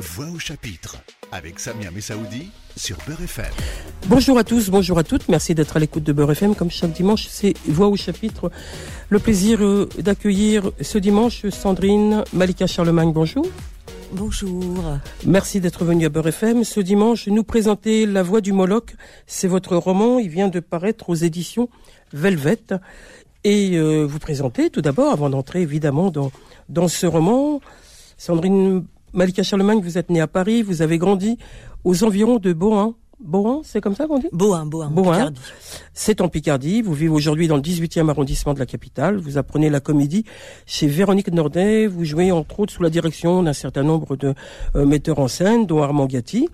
Voix au chapitre avec Samia Messaoudi sur Beurre FM. Bonjour à tous, bonjour à toutes. Merci d'être à l'écoute de Beurre FM. Comme chaque dimanche, c'est Voix au chapitre. Le plaisir euh, d'accueillir ce dimanche Sandrine Malika Charlemagne. Bonjour. Bonjour. Merci d'être venu à Beurre FM. Ce dimanche, nous présenter La Voix du Moloch. C'est votre roman. Il vient de paraître aux éditions Velvet. Et euh, vous présenter tout d'abord, avant d'entrer évidemment dans, dans ce roman, Sandrine Malika Charlemagne, vous êtes née à Paris, vous avez grandi aux environs de Bohan. Bohan, c'est comme ça qu'on dit? Bohan, Bohan, Picardie. C'est en Picardie. Vous vivez aujourd'hui dans le 18e arrondissement de la capitale. Vous apprenez la comédie chez Véronique Nordet. Vous jouez entre autres sous la direction d'un certain nombre de euh, metteurs en scène, dont Armand Gatti.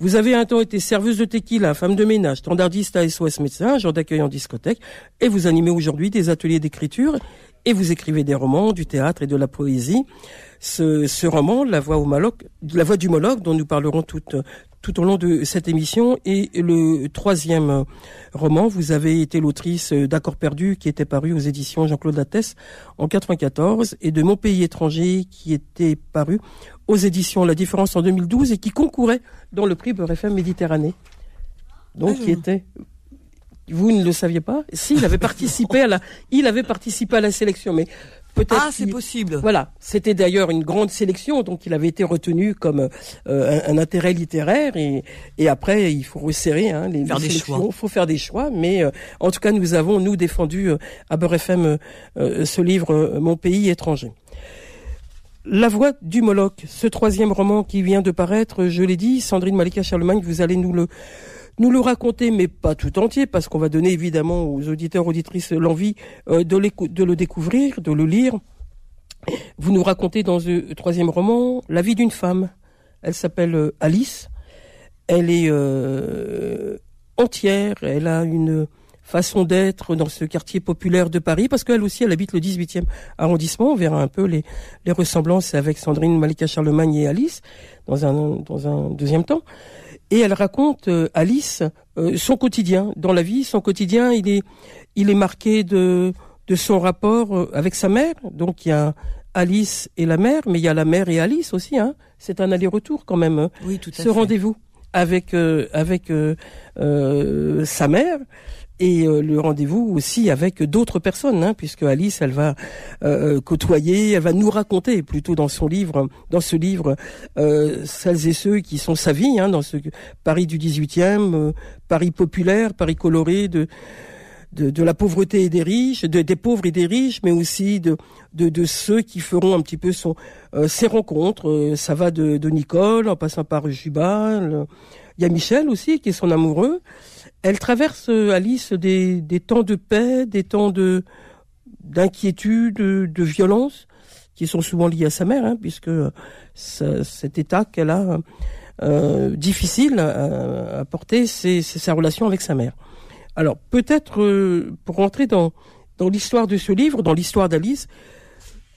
Vous avez un temps été serveuse de tequila, femme de ménage, standardiste à SOS médecin, genre d'accueil en discothèque, et vous animez aujourd'hui des ateliers d'écriture et vous écrivez des romans, du théâtre et de la poésie. Ce, ce roman, La Voix au Moloch, La Voix du Moloch, dont nous parlerons tout, tout au long de cette émission, et le troisième roman, vous avez été l'autrice d'Accords perdus, qui était paru aux éditions Jean-Claude Lattès en 94, et de Mon pays étranger, qui était paru aux éditions La Différence en 2012 et qui concourait dans le prix Beurre FM Méditerranée. Donc, qui était vous ne le saviez pas Si, il avait participé à la, il avait participé à la sélection, mais peut-être. Ah, c'est possible. Voilà, c'était d'ailleurs une grande sélection, donc il avait été retenu comme euh, un, intérêt littéraire et, et après il faut resserrer hein, les, faire des choix. Il faut faire des choix, mais euh, en tout cas nous avons nous défendu euh, à Beurre FM ce livre Mon pays étranger. La voix du Moloch, ce troisième roman qui vient de paraître, je l'ai dit, Sandrine Malika Charlemagne, vous allez nous le nous le raconter, mais pas tout entier, parce qu'on va donner évidemment aux auditeurs, auditrices l'envie euh, de, le découvrir, de le lire. Vous nous racontez dans ce troisième roman la vie d'une femme. Elle s'appelle euh, Alice. Elle est euh, entière. Elle a une façon d'être dans ce quartier populaire de Paris, parce qu'elle aussi, elle habite le 18e arrondissement. On verra un peu les, ressemblances avec Sandrine Malika Charlemagne et Alice dans un deuxième temps et elle raconte euh, Alice euh, son quotidien dans la vie. Son quotidien, il est il est marqué de de son rapport euh, avec sa mère. Donc il y a Alice et la mère, mais il y a la mère et Alice aussi. Hein. C'est un aller-retour quand même. Hein. Oui, tout à Ce rendez-vous avec avec sa mère et euh, le rendez-vous aussi avec d'autres personnes, hein, puisque Alice, elle va euh, côtoyer, elle va nous raconter plutôt dans son livre, dans ce livre, euh, celles et ceux qui sont sa vie, hein, dans ce Paris du 18e, Paris populaire, Paris coloré de de, la pauvreté et des riches, de, des pauvres et des riches, mais aussi de, de, ceux qui feront un petit peu son, ses rencontres. ça va de, de Nicole, en passant par Jubal. Il y a Michel aussi, qui est son amoureux. Elle traverse, euh, Alice, des, des temps de paix, des temps de d'inquiétude, de, violence, qui sont souvent liés à sa mère, hein, puisque cet état qu'elle a euh, difficile à, porter, c'est sa relation avec sa mère. Alors peut-être euh, pour rentrer dans dans l'histoire de ce livre, dans l'histoire d'Alice,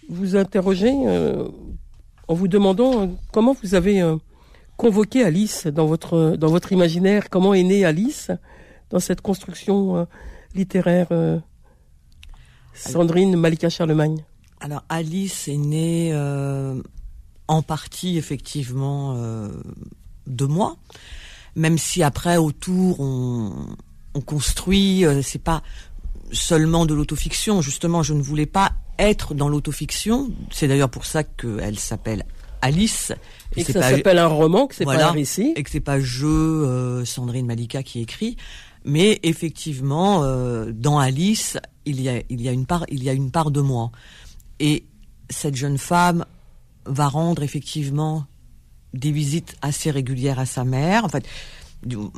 vous interrogez en vous demandant comment vous avez convoqué Alice dans votre dans votre imaginaire, comment est née Alice dans cette construction euh, littéraire euh, Sandrine Malika Charlemagne? Alors Alice est née euh, en partie effectivement de moi, même si après autour on, on construit, c'est pas seulement de l'autofiction. Justement, je ne voulais pas être dans l'autofiction. C'est d'ailleurs pour ça qu'elle s'appelle Alice. Et, que ça s'appelle un roman, que c'est pas un récit. Et que c'est pas je, Sandrine Malika, qui écrit. Mais effectivement, euh, dans Alice, il y, a, il y a une part, il y a une part de moi. Et cette jeune femme va rendre effectivement des visites assez régulières à sa mère. En fait,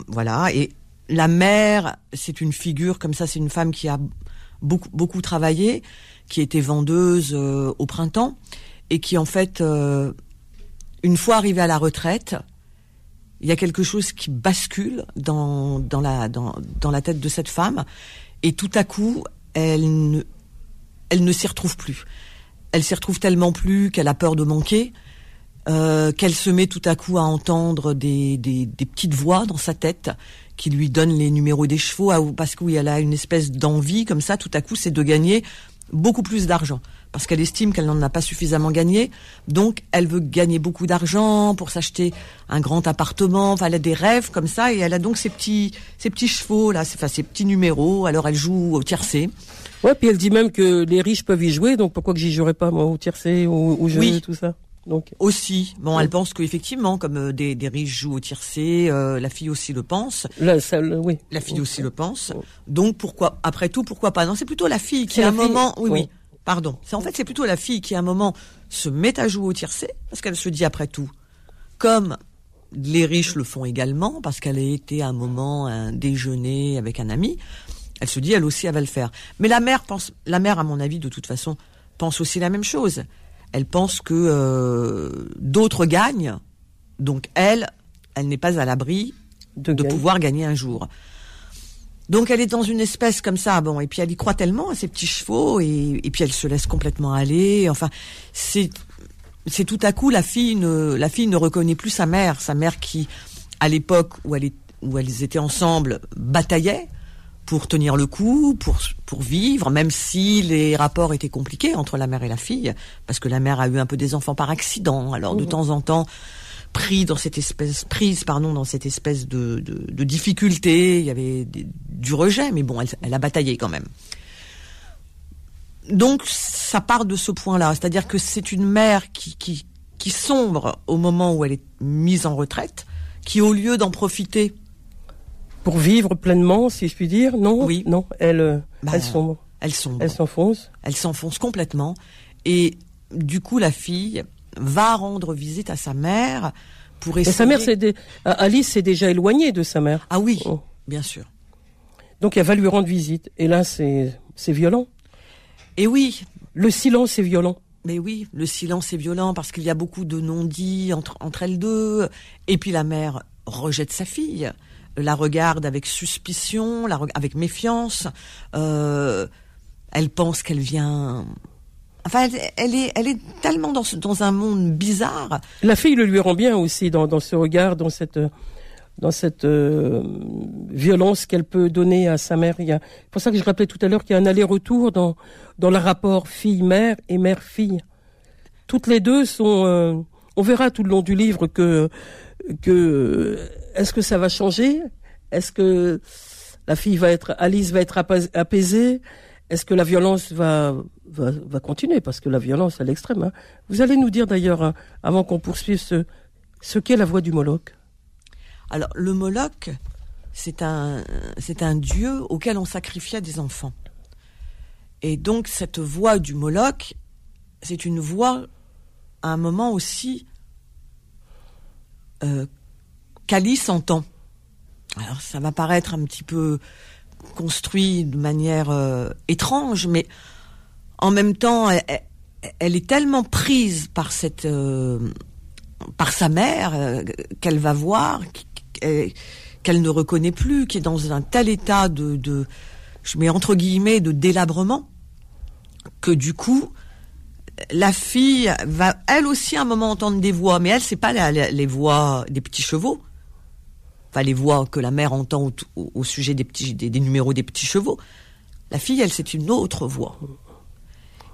voilà. Et la mère, c'est une figure comme ça. C'est une femme qui a beaucoup beaucoup travaillé, qui était vendeuse euh, au printemps et qui en fait, euh, une fois arrivée à la retraite, il y a quelque chose qui bascule dans, la, tête de cette femme, et tout à coup, elle ne, elle ne s'y retrouve plus. Elle s'y retrouve tellement plus qu'elle a peur de manquer, euh, qu'elle se met tout à coup à entendre des, petites voix dans sa tête qui lui donnent les numéros des chevaux, parce qu'elle a une espèce d'envie comme ça, tout à coup, c'est de gagner beaucoup plus d'argent parce qu'elle estime qu'elle n'en a pas suffisamment gagné. Donc, elle veut gagner beaucoup d'argent pour s'acheter un grand appartement. Enfin, elle a des rêves comme ça et elle a donc ses petits, ses petits chevaux là, enfin ses petits numéros. Alors, elle joue au tiercé. Ouais, puis elle dit même que les riches peuvent y jouer, donc pourquoi que j'y jouerais pas moi au tiercé, au, au jeu, Oui. tout ça? Donc Aussi, bon, Oui. elle pense qu'effectivement, comme euh, des, des riches jouent au tiercé, euh, la fille aussi le pense. là, ça, le- oui. La fille aussi le pense. Donc pourquoi après tout pourquoi pas? Non, c'est plutôt la fille qui à un la fille. moment oui oui. Pardon. C'est en fait c'est plutôt la fille qui à un moment se met à jouer au tiercé parce qu'elle se dit après tout comme les riches le font également parce qu'elle a été à un moment à un déjeuner avec un ami, elle se dit elle aussi elle va le faire. Mais la mère pense la mère à mon avis de toute façon pense aussi la même chose. Elle pense que euh, d'autres gagnent donc elle elle n'est pas à l'abri De, pouvoir gagner un jour. Donc elle est dans une espèce comme ça, bon, et puis elle y croit tellement à ses petits chevaux, et, et puis elle se laisse complètement aller. Enfin, c'est c'est tout à coup la fille ne la fille ne reconnaît plus sa mère, sa mère qui, à l'époque où elle est où elles étaient ensemble, bataillait pour tenir le coup, pour pour vivre, même si les rapports étaient compliqués entre la mère et la fille, parce que la mère a eu un peu des enfants par accident. Alors de Mhm. temps en temps, pris dans cette espèce prise pardon dans cette espèce de de, de difficulté, il y avait des- du rejet, mais bon, elle, elle a bataillé quand même. Donc ça part de ce point-là, c'est-à-dire que c'est une mère qui qui qui sombre au moment où elle est mise en retraite, qui au lieu d'en profiter Pour vivre pleinement, si je puis dire, non? Oui. Non, elle, euh, Bah, elle sombre, elle sombre. elle s'enfonce. elle s'enfonce complètement et du coup la fille va rendre visite à sa mère pour Et essayer sa mère, c'est dé- euh, Alice s'est déjà éloignée de sa mère. ah oui Oh. bien sûr Donc elle va lui rendre visite. Et là, c'est c'est violent. et oui Le silence est violent. mais oui le silence est violent parce qu'il y a beaucoup de non-dits entre entre elles deux et puis la mère rejette sa fille la regarde avec suspicion la avec méfiance euh, elle pense qu'elle vient enfin elle, est elle est tellement dans dans un monde bizarre La fille le lui rend bien aussi dans, dans ce regard, dans cette dans cette euh, violence qu'elle peut donner à sa mère. Il y a, pour ça que je rappelais tout à l'heure qu'il y a un aller-retour dans dans le rapport fille-mère et mère-fille. Toutes les deux sont. euh, on verra tout le long du livre que que est-ce que ça va changer? Est-ce que la fille va être Alice va être apa- apaisée? Est-ce que la violence va, va continuer parce que la violence à l'extrême. hein. Vous allez nous dire d'ailleurs hein, avant qu'on poursuive ce ce qu'est la voix du Moloch. Alors, le Moloch, c'est un, un dieu auquel on sacrifiait des enfants. Et donc, cette voix du Moloch, c'est une voix, à un moment aussi, euh, qu'Alice entend. Alors, ça va paraître un petit peu construit de manière euh, étrange, mais en même temps, elle, est tellement prise par cette, euh, par sa mère euh, qu'elle va voir, qu'elle qu'elle ne reconnaît plus, qui est dans un tel état de, de, je mets entre guillemets, de délabrement, que du coup, la fille va elle aussi à un moment entendre des voix, mais elle c'est pas les voix des petits chevaux, enfin les voix que la mère entend au, sujet des petits des numéros des petits chevaux. La fille, elle, c'est une autre voix.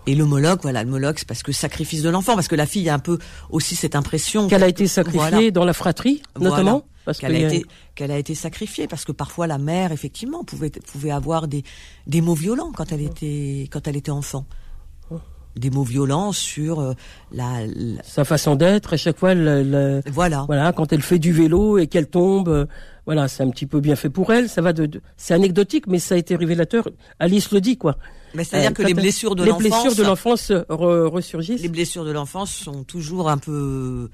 Et le Moloch, voilà, le Moloch, c'est parce que sacrifice de l'enfant, parce que la fille a un peu aussi cette impression Qu'elle a été sacrifiée Voilà. dans la fratrie, notamment. Voilà. Parce qu'elle y a a- été qu'elle a été sacrifiée parce que parfois la mère effectivement pouvait pouvait avoir des des mots violents quand elle était quand elle était enfant des mots violents sur euh, la, la- sa façon d'être, à chaque fois, le- le- voilà voilà, quand elle fait du vélo et qu'elle tombe, euh, voilà, c'est un petit peu bien fait pour elle. Ça va de, de- c'est anecdotique, mais ça a été révélateur. Alice le dit, quoi. Mais c'est-à-dire Euh, que les blessures de les l'enfance blessures de l'enfance re- ressurgissent. les blessures de l'enfance sont toujours un peu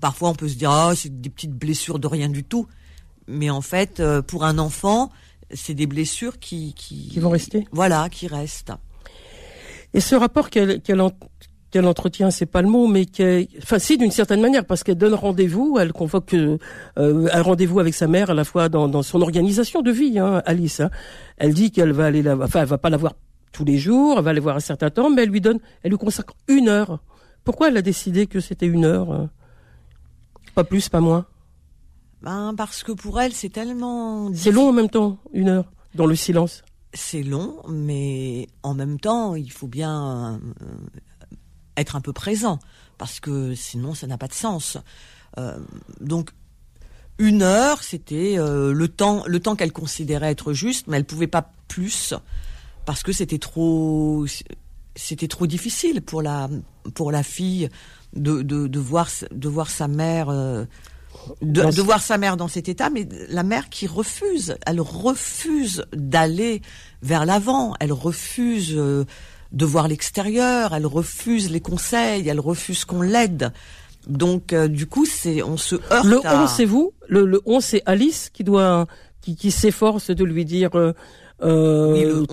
parfois on peut se dire ah c'est des petites blessures de rien du tout mais en fait pour un enfant c'est des blessures qui qui Qui vont rester. voilà qui restent Et ce rapport qu'elle qu'elle en- qu'elle entretient, c'est pas le mot, mais qu'elle, enfin si d'une certaine manière, parce qu'elle donne rendez-vous, elle convoque euh, euh, un rendez-vous avec sa mère à la fois dans, dans son organisation de vie, hein, Alice. hein. Elle dit qu'elle va aller la, enfin elle va pas la voir tous les jours, elle va aller voir un certain temps, mais elle lui donne, elle lui consacre une heure. Pourquoi elle a décidé que c'était une heure euh? Pas plus, pas moins? ben parce que pour elle c'est tellement C'est long en même temps, une heure, dans le silence. C'est long, mais en même temps, il faut bien euh, être un peu présent, parce que sinon, ça n'a pas de sens. Euh, donc, une heure, c'était euh, le temps, le temps qu'elle considérait être juste, mais elle pouvait pas plus parce que c'était trop, c'était trop difficile pour la fille de, voir sa mère. De, de, voir sa mère dans cet état, mais la mère qui refuse, elle refuse d'aller vers l'avant, elle refuse euh, de voir l'extérieur, elle refuse les conseils, elle refuse qu'on l'aide. Donc euh, du coup, c'est on se heurte. Le on, c'est vous. Le, le on, c'est Alice qui doit, qui, qui s'efforce de lui dire. Euh, euh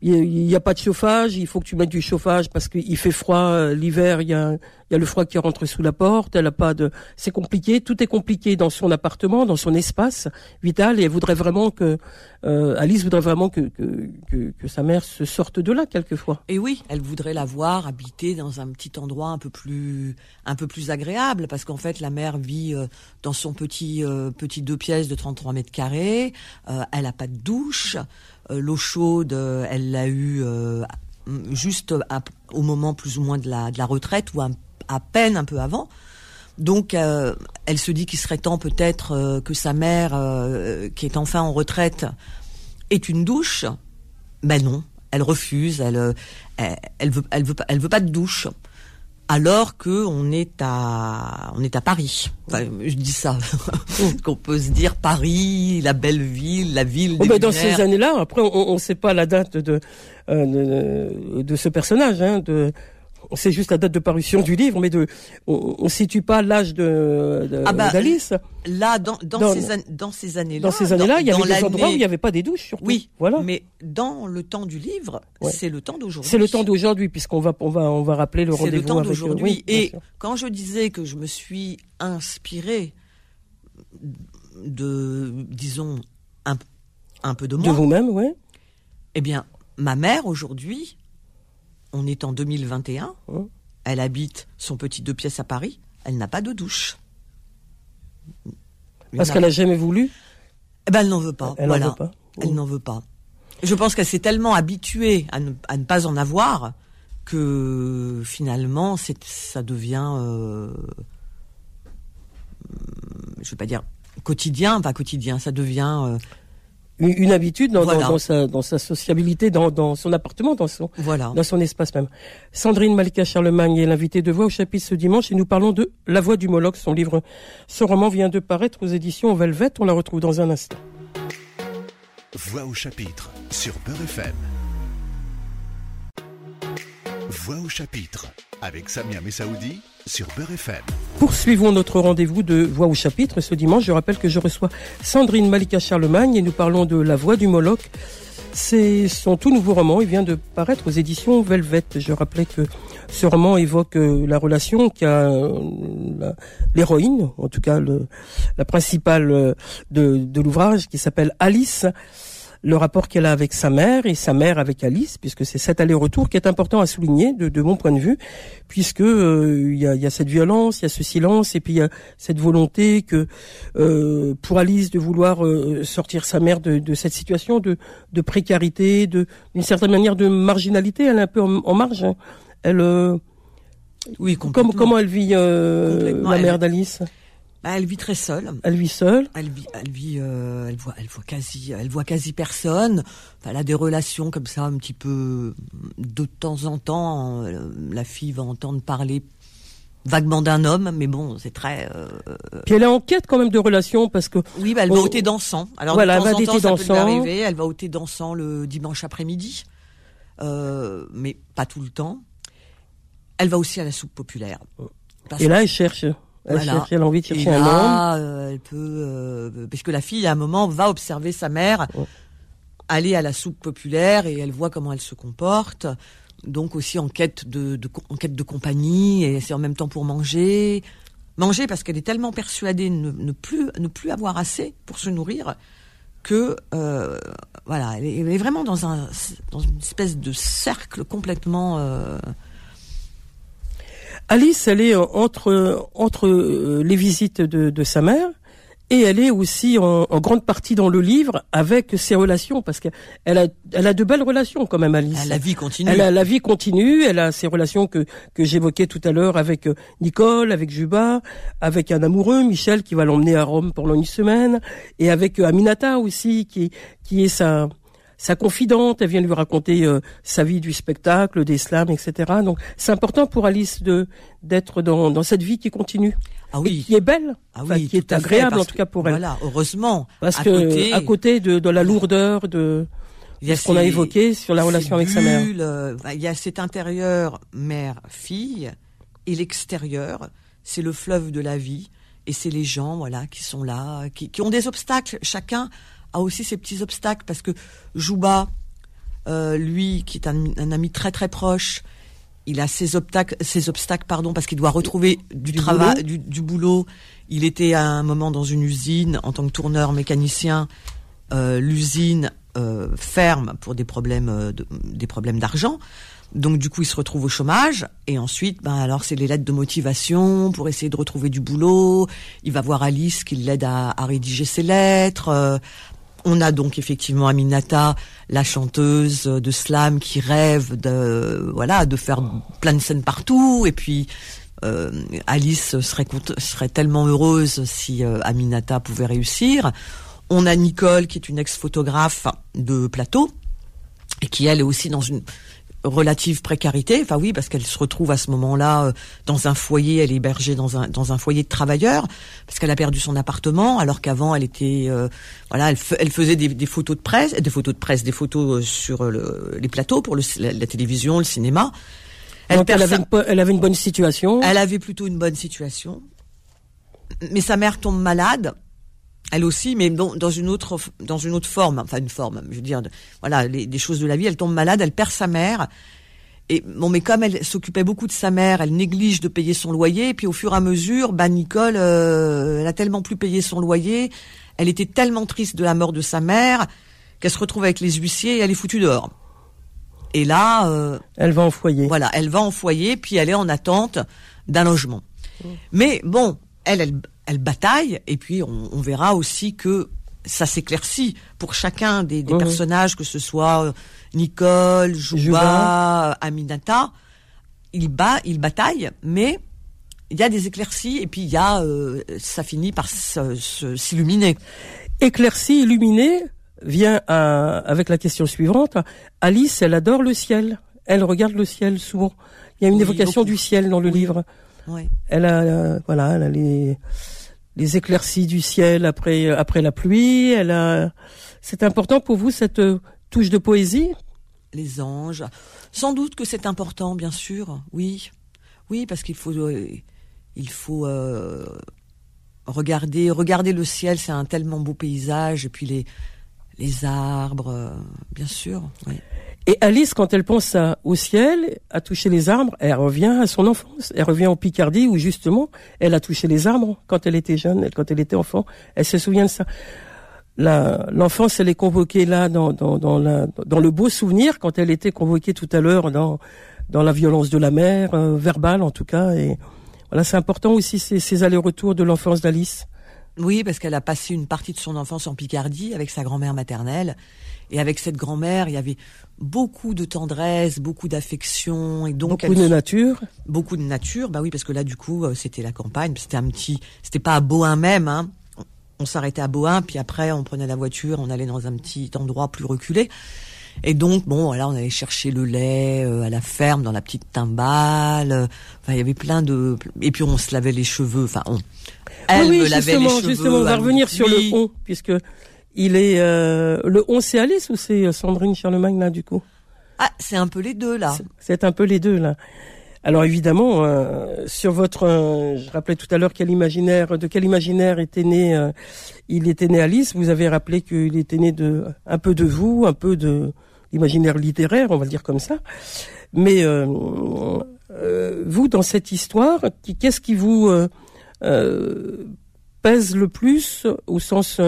il n'y a pas de chauffage, il faut que tu mettes du chauffage parce qu'il fait froid euh, l'hiver, il y a, y a le froid qui rentre sous la porte, elle a pas de c'est compliqué, tout est compliqué dans son appartement, dans son espace vital et elle voudrait vraiment que euh, Alice voudrait vraiment que, que, que, que, sa mère se sorte de là quelquefois. Et oui, elle voudrait la voir habiter dans un petit endroit un peu plus un peu plus agréable parce qu'en fait la mère vit euh, dans son petit petit deux pièces de 33 mètres carrés, elle a pas de douche. Euh, l'eau chaude, euh, elle l'a eu euh, juste au moment plus ou moins de la, retraite ou à, peine un peu avant. Donc, elle se dit qu'il serait temps peut-être que sa mère, qui est enfin en retraite, ait une douche. Ben non, elle refuse. Elle, elle, elle veut pas de douche alors que on est à on est à Paris. Enfin, je dis ça, qu'on peut se dire Paris, la belle ville, la ville. Oh ben dans ces années-là, après on ne sait pas la date de euh, de, de, ce personnage, hein, de c'est juste la date de parution du livre, mais de, on, ne situe pas l'âge de, ah bah, d'Alice. Là, dans, dans, ces, dans ces années-là, dans ces années-là, il y avait des endroits où il n'y avait pas des douches, surtout. Oui, voilà. Mais dans le temps du livre, c'est le temps d'aujourd'hui. C'est le temps d'aujourd'hui, puisqu'on va, on va, on va rappeler le rendez-vous. C'est le temps d'aujourd'hui. Et quand je disais que je me suis inspirée de, disons, un, un peu de moi. De vous-même, oui. Eh bien, ma mère aujourd'hui on est en 2021. Elle habite son petit deux pièces à Paris. Elle n'a pas de douche. Parce qu'elle n'a jamais voulu eh ben, Elle n'en veut pas. Elle voilà. veut pas. Elle n'en veut pas. Je pense qu'elle s'est tellement habituée à ne, pas en avoir que finalement, ça devient, euh, je ne vais pas dire quotidien, pas quotidien, ça devient euh, une habitude dans, dans, sa, dans sa sociabilité, dans, dans son appartement, dans son, voilà. dans son espace même. Sandrine Malika Charlemagne est l'invitée de Voix au chapitre ce dimanche et nous parlons de La Voix du Moloch. Son livre, son roman vient de paraître aux éditions Velvet. On la retrouve dans un instant. Voix au chapitre sur Beurre FM. Voix au chapitre avec Samia Messaoudi sur Beurre FM. Poursuivons notre rendez-vous de Voix au chapitre ce dimanche. Je rappelle que je reçois Sandrine Malika Charlemagne et nous parlons de La Voix du Moloch. C'est son tout nouveau roman. Il vient de paraître aux éditions Velvet. Je rappelais que ce roman évoque euh, la relation qu'a euh, l'héroïne, en tout cas la principale euh, de l'ouvrage, qui s'appelle Alice, le rapport qu'elle a avec sa mère et sa mère avec Alice, puisque c'est cet aller-retour qui est important à souligner de, de mon point de vue, puisque euh, il y, a, y, a, cette violence, il y a ce silence, et puis il y a cette volonté que euh, pour Alice de vouloir euh, sortir sa mère de, de cette situation de, de précarité, de d'une certaine manière de marginalité, elle est un peu en, marge. Hein. Elle, oui, comment, comment elle vit la mère d'Alice? Bah, elle vit très seule. Elle vit seule. Elle vit, elle vit, euh, elle voit, elle voit quasi, elle voit quasi personne. elle a des relations comme ça, un petit peu de temps en temps. Euh, la fille va entendre parler vaguement d'un homme, mais bon, c'est très. Euh, Puis elle est en quête quand même de relations parce que. Oui, bah, elle va au thé dansant. Alors voilà, de temps elle va en temps, ça peut lui Elle va au thé dansant le dimanche après-midi, mais pas tout le temps. Elle va aussi à la soupe populaire. Et là, elle cherche. Elle, cherche, elle a envie de chercher un homme. Euh, elle peut, euh, parce que la fille à un moment va observer sa mère aller à la soupe populaire et elle voit comment elle se comporte. Donc aussi en quête de, de en quête de compagnie et c'est en même temps pour manger, manger parce qu'elle est tellement persuadée de ne, plus ne plus avoir assez pour se nourrir que euh, voilà, elle est, elle est, vraiment dans un dans une espèce de cercle complètement Alice, elle est entre entre euh, les visites de, de sa mère et elle est aussi en, en, grande partie dans le livre avec ses relations parce qu'elle a elle a de belles relations quand même Alice. la vie continue. Elle a la vie continue, elle a ses relations que que j'évoquais tout à l'heure avec euh, Nicole, avec Juba, avec un amoureux Michel qui va l'emmener à Rome pendant une semaine et avec euh, Aminata aussi qui qui est sa sa confidente, elle vient lui raconter euh, sa vie du spectacle, des slams, etc. Donc c'est important pour Alice de d'être dans, dans cette vie qui continue. Ah oui. qui est belle, ah oui, qui est agréable en tout cas pour elle. Voilà, heureusement. Parce à que côté, à côté de, de la lourdeur de, de ce qu'on a évoqué sur la relation avec sa mère. Euh, il y a cet intérieur mère-fille et l'extérieur, c'est le fleuve de la vie et c'est les gens voilà qui sont là, qui, qui ont des obstacles. Chacun a aussi ses petits obstacles parce que Jouba, euh, lui, qui est un, un, ami très très proche, il a ses obstacles, ses obstacles pardon, parce qu'il doit retrouver du, du travail. Du, du, boulot. Il était à un moment dans une usine en tant que tourneur mécanicien. Euh, L'usine euh, ferme pour des problèmes, de, des problèmes d'argent. Donc du coup, il se retrouve au chômage et ensuite, ben alors c'est les lettres de motivation pour essayer de retrouver du boulot. Il va voir Alice qui l'aide à, à, rédiger ses lettres. Euh, on a donc effectivement Aminata, la chanteuse de slam qui rêve de voilà de faire plein de scènes partout et puis euh, Alice serait tellement heureuse si euh, Aminata pouvait réussir. On a Nicole qui est une ex-photographe de plateau et qui elle est aussi dans une relative précarité. Enfin oui, parce qu'elle se retrouve à ce moment-là euh, dans un foyer, elle est hébergée dans un dans un foyer de travailleurs parce qu'elle a perdu son appartement alors qu'avant elle était euh, voilà, elle, elle faisait des, des, photos de presse, des photos de presse, des photos euh, sur le, les plateaux pour le, la, la, télévision, le cinéma. Elle, Donc elle avait, une, elle avait une bonne situation. Elle avait plutôt une bonne situation. Mais sa mère tombe malade elle aussi, mais dans, dans, une autre dans une autre forme, enfin une forme, je veux dire, de, voilà, les, des choses de la vie. Elle tombe malade, elle perd sa mère. Et bon, mais comme elle s'occupait beaucoup de sa mère, elle néglige de payer son loyer. Et puis au fur et à mesure, bah Nicole, euh, elle a tellement plus payé son loyer, elle était tellement triste de la mort de sa mère qu'elle se retrouve avec les huissiers et elle est foutue dehors. Et là, euh, elle va en foyer. Voilà, elle va en foyer, puis elle est en attente d'un logement. Mmh. Mais bon, elle, elle, elle bataille, et puis on, on verra aussi que ça s'éclaircit pour chacun des, des mmh. personnages, que ce soit euh, Nicole, Juba. Aminata. Il bat, il bataille, mais il y a des éclaircies, et puis il y a, euh, ça finit par s'illuminer. Éclaircie, illuminé, vient à, avec la question suivante. Alice, elle adore le ciel. Elle regarde le ciel souvent. Il y a une oui, évocation beaucoup. du ciel dans le oui. livre. Oui. Elle a, euh, voilà, elle a les, les éclaircies du ciel après, après la pluie. Elle a, c'est important pour vous cette touche de poésie? Les anges. Sans doute que c'est important, bien sûr. Oui. Oui, parce qu'il faut, euh, il faut, euh, regarder, regarder le ciel, c'est un tellement beau paysage, et puis les, les arbres, euh, bien sûr. Oui. Et Alice, quand elle pense au ciel, à toucher les arbres, elle revient à son enfance. Elle revient en Picardie où justement, elle a touché les arbres quand elle était jeune, quand elle était enfant. Elle se souvient de ça. L'enfance, elle est convoquée là dans, dans, dans, la, dans le beau souvenir quand elle était convoquée tout à l'heure dans, dans la violence de la mère, euh, verbale en tout cas. Et voilà, c'est important aussi ces, ces allers-retours de l'enfance d'Alice. Oui, parce qu'elle a passé une partie de son enfance en Picardie avec sa grand-mère maternelle. Et avec cette grand-mère, il y avait beaucoup de tendresse, beaucoup d'affection et donc beaucoup elle, de nature. Beaucoup de nature, bah oui, parce que là du coup euh, c'était la campagne, c'était un petit, c'était pas à Bohain même, hein. On s'arrêtait à Bohain, puis après on prenait la voiture, on allait dans un petit endroit plus reculé. Et donc bon, voilà, on allait chercher le lait euh, à la ferme dans la petite timbale. Euh, enfin, il y avait plein de et puis on se lavait les cheveux. Enfin, on. Elle oui, me lavait les cheveux. Justement, on va revenir sur le on, puisque il est euh, le 11 c'est Alice ou c'est Sandrine Charlemagne là du coup? Ah, c'est un peu les deux là. C'est un peu les deux là. Alors évidemment, euh, sur votre, euh, je rappelais tout à l'heure quel imaginaire, de quel imaginaire était né, euh, il était né Alice. Vous avez rappelé qu'il était né de un peu de vous, un peu de l'imaginaire littéraire, on va le dire comme ça. Mais euh, vous, dans cette histoire, qu'est-ce qui vous pèse le plus au sens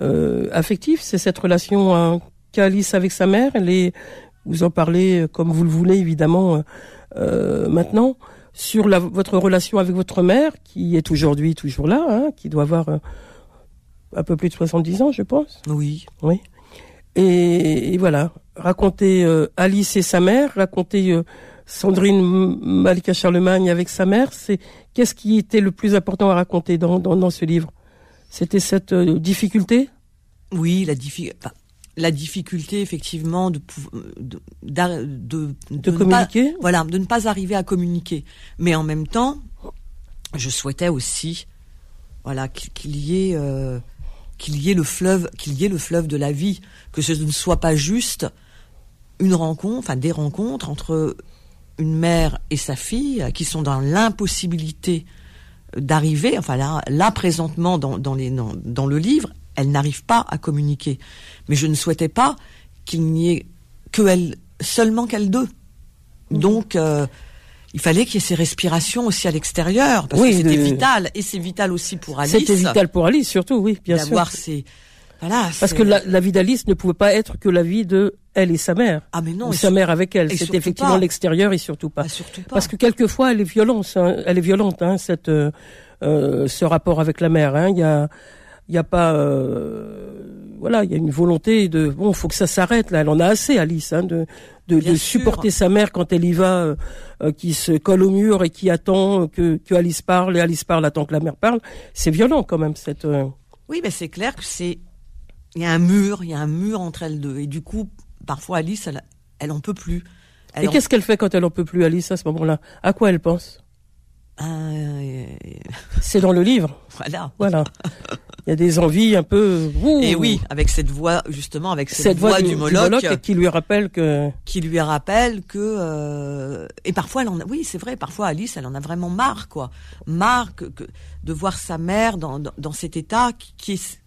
affectif? C'est cette relation qu'a Alice avec sa mère. Elle est, vous en parlez comme vous le voulez, évidemment euh, maintenant. sur la, votre relation avec votre mère, qui est aujourd'hui toujours là, hein, qui doit avoir euh, un peu plus de 70 ans, je pense. Oui. Oui. Et, et voilà, raconter euh, Alice et sa mère, raconter euh, Sandrine Malika Charlemagne avec sa mère, c'est qu'est-ce qui était le plus important à raconter dans, dans, dans ce livre? C'était cette euh, difficulté? Oui, la difficulté. Enfin, la difficulté effectivement de de, de, de, de communiquer pas, voilà de ne pas arriver à communiquer. Mais en même temps je souhaitais aussi voilà qu'il y ait euh, qu'il y ait le fleuve qu'il y ait le fleuve de la vie que ce ne soit pas juste une rencontre enfin des rencontres entre une mère et sa fille qui sont dans l'impossibilité d'arriver enfin là là présentement dans dans les dans, dans le livre elle n'arrive pas à communiquer. Mais je ne souhaitais pas qu'il n'y ait que elle, seulement qu'elle deux. Donc, euh, il fallait qu'il y ait ces respirations aussi à l'extérieur, parce Oui, que c'était de- vital, et c'est vital aussi pour Alice. C'était vital pour Alice, surtout, oui, bien sûr. D'avoir ces, voilà. Parce c'est- que la, la vie d'Alice ne pouvait pas être que la vie de elle et sa mère. ah mais non, ou et sa mère avec elle. surtout effectivement l'extérieur et surtout pas. ah, surtout pas. Parce que quelquefois, elle est violente, hein, elle est violente, hein, cette, euh, euh, ce rapport avec la mère. hein. Il y a, il y a pas, euh, voilà, il y a une volonté de, bon, faut que ça s'arrête là. Elle en a assez, Alice, hein, de, de, supporter sa mère quand elle y va, euh, euh, qui se colle au mur et qui attend que, que Alice parle et Alice parle attend que la mère parle. C'est violent quand même cette. euh, Oui, mais c'est clair que c'est, il y a un mur, il y a un mur entre elles deux, et du coup, parfois Alice, elle, elle en peut plus. Elle Et en- qu'est-ce qu'elle fait quand elle en peut plus, Alice, à ce moment-là? À quoi elle pense? Euh, C'est dans le livre. voilà. Voilà. Il y a des envies un peu. ouh, Et oui, avec cette voix, justement, avec cette, cette voix, du, Moloch, du Moloch qui lui rappelle que. qui lui rappelle que euh, et parfois elle en a, oui c'est vrai parfois Alice elle en a vraiment marre quoi marre que, que- de voir sa mère dans, dans, dans cet état qui, qui est-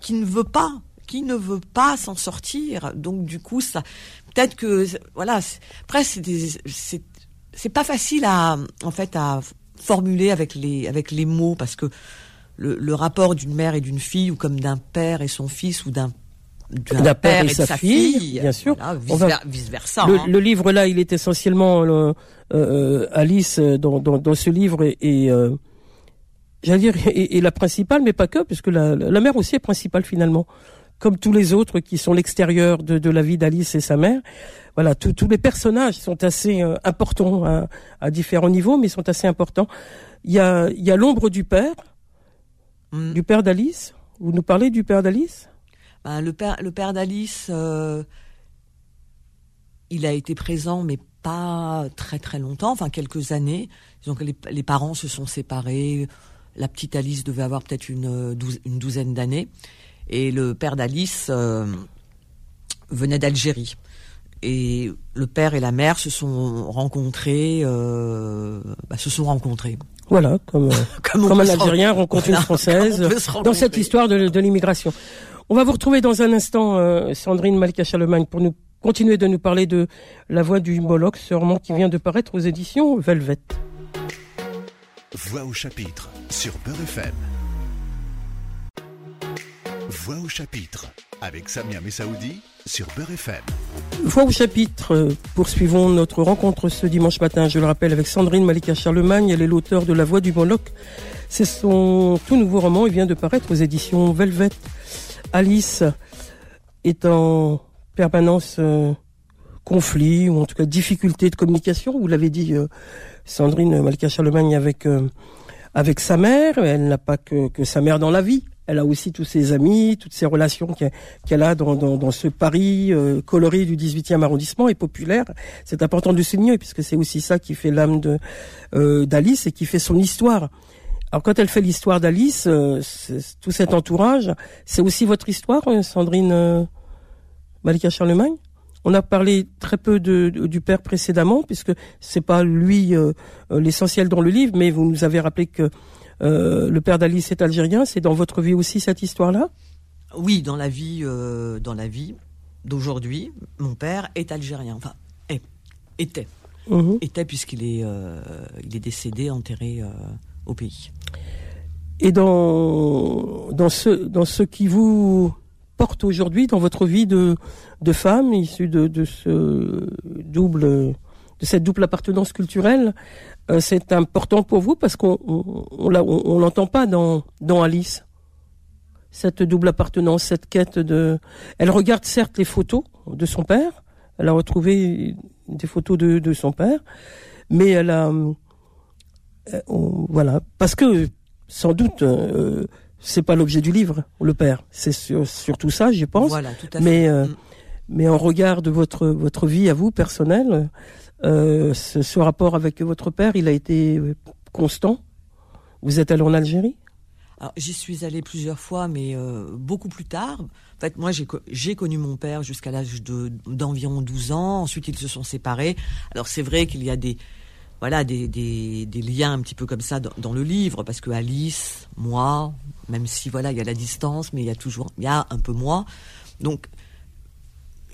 qui ne veut pas qui ne veut pas s'en sortir donc du coup ça peut-être que voilà après c'est des- c'est pas facile à en fait à formuler avec les avec les mots parce que le, le rapport d'une mère et d'une fille ou comme d'un père et son fils ou d'un D'un père et sa fille, bien sûr. voilà, vice, versa le, hein. le livre là, il est essentiellement euh, euh, Alice euh, dans, dans, dans ce livre et, et, euh, j'allais dire et, et la principale, mais pas que, puisque la, la mère aussi est principale finalement, comme tous les autres qui sont l'extérieur de, de la vie d'Alice et sa mère. Voilà, tous tous les personnages sont assez euh, importants à, à différents niveaux, mais sont assez importants. Il y a, il y a l'ombre du père, Mm. du père d'Alice. Vous nous parlez du père d'Alice? Ben, le père, le père d'Alice, euh, il a été présent, mais pas très très longtemps, enfin quelques années. Que les, les parents se sont séparés. La petite Alice devait avoir peut-être une, une douzaine d'années. Et le père d'Alice euh, venait d'Algérie. Et le père et la mère se sont rencontrés, euh, bah, se sont rencontrés. Voilà, comme, euh, Comme, comme un Algérien ren- rencontre une Française dans cette histoire de, de l'immigration. On va vous retrouver dans un instant, euh, Sandrine Malika Charlemagne, pour nous continuer de nous parler de La Voix du Moloch, ce roman qui vient de paraître aux éditions Velvet. Voix au chapitre sur Beurre FM. Voix au chapitre avec Samia Messaoudi sur Beurre FM. Voix au chapitre, poursuivons notre rencontre ce dimanche matin, je le rappelle, avec Sandrine Malika Charlemagne. Elle est l'auteur de La Voix du Moloch. C'est son tout nouveau roman, il vient de paraître aux éditions Velvet. Alice est en permanence euh, conflit, ou en tout cas difficulté de communication, vous l'avez dit, euh, Sandrine Malika Charlemagne, avec, euh, avec sa mère. Elle n'a pas que sa mère dans la vie. Elle a aussi tous ses amis, toutes ses relations qu'elle a dans, ce Paris euh, coloré du 18e arrondissement et populaire. C'est important de le souligner puisque c'est aussi ça qui fait l'âme euh, d'Alice et qui fait son histoire. Alors quand elle fait l'histoire d'Alice, euh, tout cet entourage, c'est aussi votre histoire, Sandrine Malika Charlemagne? On a parlé très peu du père précédemment, puisque c'est pas lui l'essentiel dans le livre, mais vous nous avez rappelé que euh, le père d'Alice est algérien. C'est dans votre vie aussi cette histoire-là? Oui, dans la vie, euh, dans la vie d'aujourd'hui, mon père est algérien. Enfin, est, était, était puisqu'il est, euh, il est décédé, enterré au pays. Et dans dans ce dans ce qui vous porte aujourd'hui dans votre vie de de femme issue de de ce double de cette double appartenance culturelle, euh, c'est important pour vous parce qu'on on, on, on l'entend pas dans dans Alice. Cette double appartenance, cette quête de. Elle regarde certes les photos de son père. Elle a retrouvé des photos de, de son père, mais elle a euh, voilà parce que sans doute euh, c'est pas l'objet du livre le père c'est sur, surtout ça j'y pense voilà, tout à fait. mais euh, mm. mais en regard de votre votre vie à vous personnelle euh, ce, rapport avec votre père il a été constant? Vous êtes allé en Algérie? J'y suis allée plusieurs fois, mais euh, beaucoup plus tard. En fait, moi, j'ai connu mon père jusqu'à l'âge d'environ 12 ans. Ensuite, ils se sont séparés. Alors, c'est vrai qu'il y a des, voilà des, des, des, liens un petit peu comme ça dans, dans, le livre parce que Alice, moi, même si voilà il y a la distance, mais il y a toujours il y a un peu moi. Donc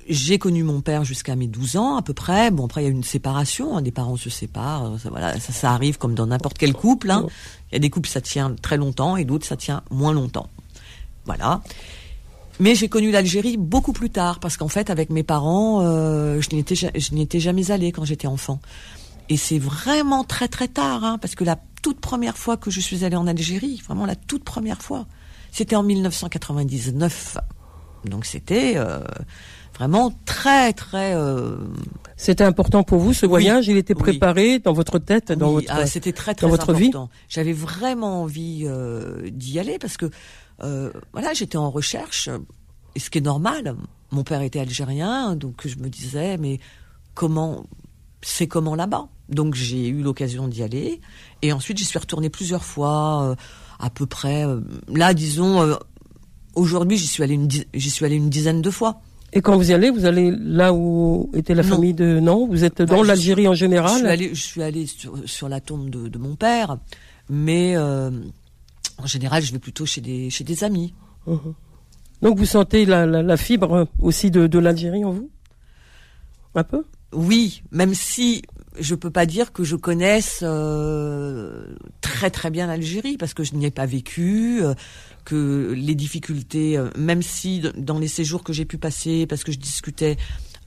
j'ai connu mon père jusqu'à mes 12 ans à peu près. Bon après il y a une séparation, hein, des parents se séparent, ça, voilà ça, ça arrive comme dans n'importe quel couple. Hein. Il y a des couples ça tient très longtemps et d'autres ça tient moins longtemps. Voilà. Mais j'ai connu l'Algérie beaucoup plus tard parce qu'en fait avec mes parents euh, je n'étais je n'étais jamais allée quand j'étais enfant. Et c'est vraiment très très tard, hein, parce que la toute première fois que je suis allée en Algérie, vraiment la toute première fois, c'était en 1999. Donc c'était euh, vraiment très très. Euh... C'était important pour vous ce voyage? Oui, il était préparé oui. dans votre tête, dans oui, votre. Ah, c'était très très dans votre important. J'avais vraiment envie euh, d'y aller parce que euh, voilà, j'étais en recherche, et ce qui est normal. Mon père était algérien, donc je me disais mais comment c'est comment là-bas? Donc j'ai eu l'occasion d'y aller. Et ensuite, j'y suis retournée plusieurs fois, à peu près. Là, disons, aujourd'hui, j'y suis allée une j'y suis allée une dizaine de fois. Et quand vous y allez, vous allez là où était la Non. famille de non Vous êtes dans Bah, l'Algérie en Je suis général allée, je suis allée sur, sur la tombe de, de mon père, mais euh, en général, je vais plutôt chez des chez des amis. Donc vous sentez la, la, la fibre aussi de, de l'Algérie en vous? Un peu? Oui, même si je peux pas dire que je connaisse euh, très très bien l'Algérie parce que je n'y ai pas vécu, euh, que les difficultés, euh, même si dans les séjours que j'ai pu passer, parce que je discutais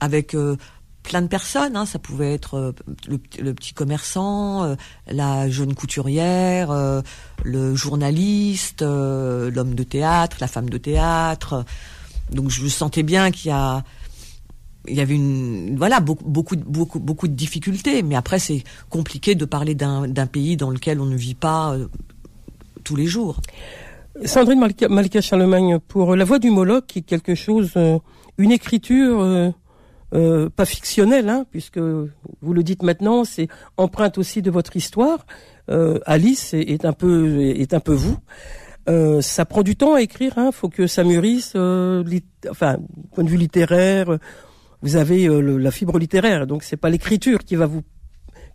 avec euh, plein de personnes, hein, ça pouvait être euh, le, le petit commerçant, la jeune couturière, le journaliste, l'homme de théâtre, la femme de théâtre. Donc je sentais bien qu'il y a il y avait une voilà beaucoup beaucoup beaucoup beaucoup de difficultés mais après c'est compliqué de parler d'un pays dans lequel on ne vit pas tous les jours Sandrine Malika, Charlemagne, pour La Voix du Moloch, qui est quelque chose, euh, une écriture euh, euh, pas fictionnelle, hein, puisque vous le dites maintenant, c'est empreinte aussi de votre histoire. Alice est, un peu est un peu vous. Ça prend du temps à écrire, hein, faut que ça mûrisse, lit- enfin, point de vue littéraire. Vous avez la fibre littéraire, donc c'est pas l'écriture qui va vous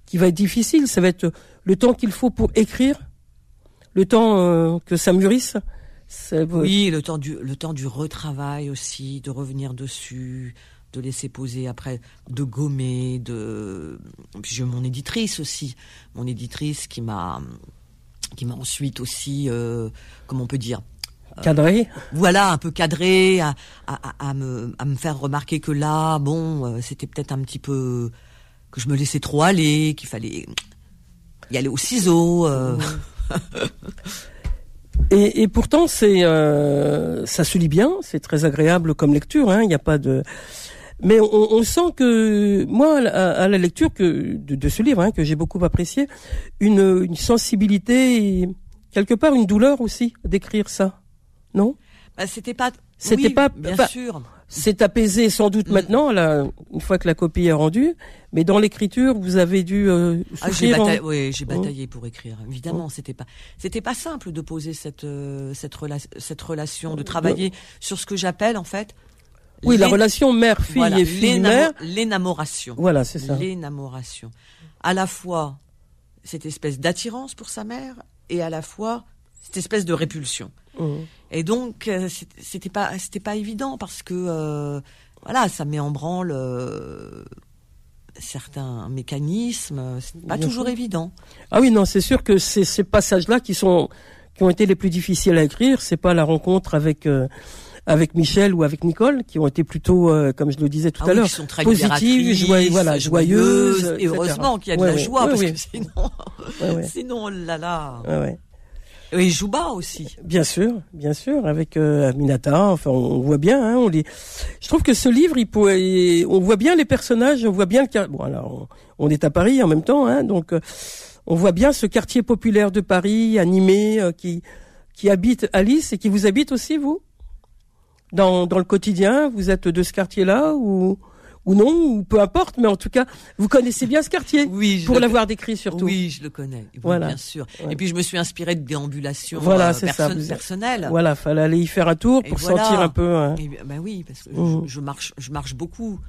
qui va être difficile, ça va être le temps qu'il faut pour écrire, le temps euh, que ça mûrisse. C'est- oui le temps du le temps du retravail aussi de revenir dessus de laisser poser après de gommer de puis j'ai mon éditrice aussi mon éditrice qui m'a qui m'a ensuite aussi euh, comment on peut dire cadré. voilà, un peu cadré, à, à, à- à me, à me faire remarquer que là, bon, euh, c'était peut-être un petit peu que je me laissais trop aller, qu'il fallait y aller au ciseau. euh. Et, et pourtant, c'est euh, ça se lit bien, c'est très agréable comme lecture. hein, Il n'y a pas de. Mais on, on sent que moi, à, à la lecture que de, de ce livre, hein, que j'ai beaucoup apprécié, une, une sensibilité, et quelque part une douleur aussi d'écrire ça. Non? Bah, c'était pas. C'était oui, pas- bien sûr. C'est apaisé sans doute Mm. maintenant, là, une fois que la copie est rendue. Mais dans l'écriture, vous avez dû euh, Ah, j'ai en- bataillé, oui, j'ai bataillé pour écrire. Évidemment, c'était pas, c'était pas simple de poser cette euh, cette, rela- cette relation, de travailler sur ce que j'appelle en fait. Oui, la relation mère-fille voilà, et fille-mère. l'énamo- l'énamoration. Voilà, c'est ça. L'énamoration. À la fois cette espèce d'attirance pour sa mère et à la fois cette espèce de répulsion. Mhm. Et donc euh, c'était pas c'était pas évident parce que euh, voilà ça met en branle euh, certains mécanismes. C'est pas Bien toujours sûr. évident. Ah oui, non, c'est sûr que c'est ces passages-là qui sont qui ont été les plus difficiles à écrire. C'est pas la rencontre avec euh, avec Michel ou avec Nicole, qui ont été plutôt, euh, comme je le disais tout Ah à oui, l'heure, positives, joyeuses, voilà, joyeuses, et heureusement qu'il y a de Ouais, la ouais, joie ouais, parce ouais. que sinon, sinon, là là. Et Jouba aussi. Bien sûr, bien sûr, avec euh, Aminata. Enfin, on, voit bien. Hein, on les. Je trouve que ce livre, il pourrait, on voit bien les personnages, on voit bien le. quar- Bon, alors, on, on est à Paris en même temps, hein, donc euh, on voit bien ce quartier populaire de Paris, animé, euh, qui qui habite Alice et qui vous habite aussi vous? Dans dans le quotidien, vous êtes de ce quartier-là ou ou non ou peu importe, mais en tout cas, vous connaissez bien ce quartier Oui, je pour l'avoir décrit surtout. Oui, je le connais. Voilà. bien sûr. Et puis je me suis inspirée de déambulations Voilà, euh, ça, vous- personnelles. Voilà, fallait aller y faire un tour pour voilà. sentir un peu. hein. Et, ben oui, parce que Mhm. je, je marche, je marche beaucoup.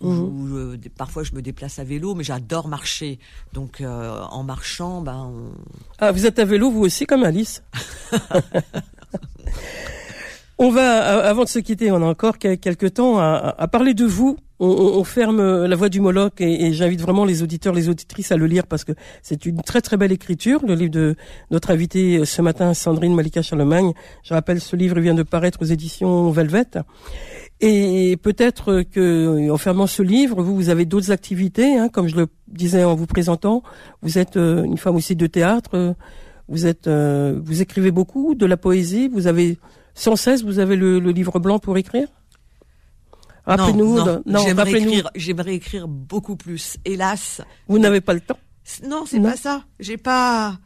Ou, des- parfois je me déplace à vélo, mais j'adore marcher. Donc euh, en marchant, ben on- Ah, vous êtes à vélo, vous aussi, comme Alice. on va, a- avant de se quitter, on a encore quel- quelques temps à, parler de vous. On, ferme euh, la voix du Moloch et, j'invite vraiment les auditeurs, les auditrices à le lire parce que c'est une très très belle écriture. Le livre de notre invitée euh, ce matin, Sandrine Malika Charlemagne. Je rappelle, ce livre vient de paraître aux éditions Velvet. Et peut-être que en fermant ce livre, vous, vous avez d'autres activités, hein, comme je le disais en vous présentant. Vous êtes euh, une femme aussi de théâtre. euh, vous êtes, euh, vous écrivez beaucoup de la poésie. Vous avez sans cesse, vous avez le, le livre blanc pour écrire? Rappelez-nous. non, de- non, j'aimerais écrire, j'aimerais écrire beaucoup plus. Hélas, Vous n'avez pas le temps? Non, c'est Non. pas ça. J'ai pas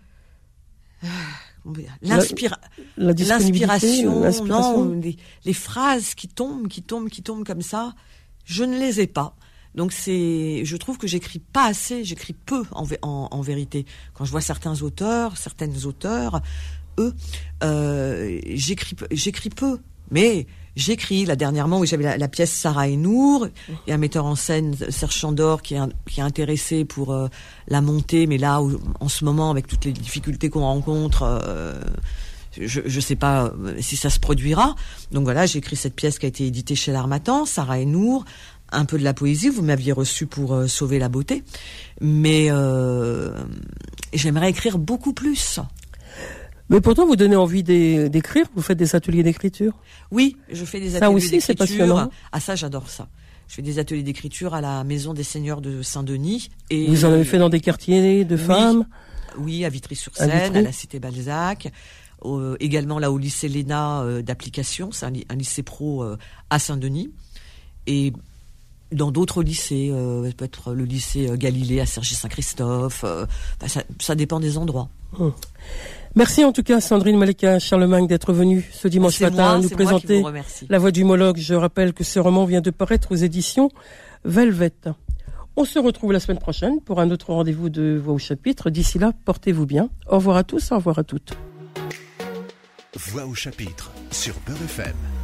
l'inspira- La disponibilité, l'inspiration, non, les, les phrases qui tombent, qui tombent, qui tombent comme ça, je ne les ai pas. Donc c'est, je trouve que j'écris pas assez, j'écris peu en, en vérité. Quand je vois certains auteurs, certaines auteurs, euh, j'écris, j'écris peu, mais j'écris. Là dernièrement, oui, j'avais la, pièce Sarah et Nour, et un metteur en scène Serge Chandor qui est, qui est intéressé pour euh, la montée, mais là où, en ce moment avec toutes les difficultés qu'on rencontre. euh, je ne sais pas euh, si ça se produira. Donc voilà, j'ai écrit cette pièce qui a été éditée chez l'Armatan, Sarah et Nour, un peu de la poésie. Vous m'aviez reçu pour sauver la beauté, mais j'aimerais écrire beaucoup plus. Mais pourtant, vous donnez envie d'é- d'écrire. Vous faites des ateliers d'écriture. Oui, je fais des Ça ateliers aussi, c'est d'écriture. passionnant. Ah ça, j'adore ça. Je fais des ateliers d'écriture à la Maison des Seigneurs de Saint-Denis. Et Vous en avez fait dans des quartiers de Oui. femmes. Oui, à À Vitry-sur-Seine, Vitry. à, la Cité Balzac. euh, également là au lycée Léna euh, d'application, c'est un, ly- un lycée pro euh, à Saint-Denis. Et dans d'autres lycées, euh, peut-être le lycée Galilée à Cergy-Saint-Christophe. euh, bah, ça, ça dépend des endroits. Merci en tout cas, Sandrine Malika Charlemagne, d'être venue ce dimanche matin moi, nous présenter. La Voix du Moloch. Je rappelle que ce roman vient de paraître aux éditions Velvet. On se retrouve la semaine prochaine pour un autre rendez-vous de Voix au chapitre. D'ici là, portez-vous bien. Au revoir à tous, au revoir à toutes. Voix au chapitre sur Beurre FM.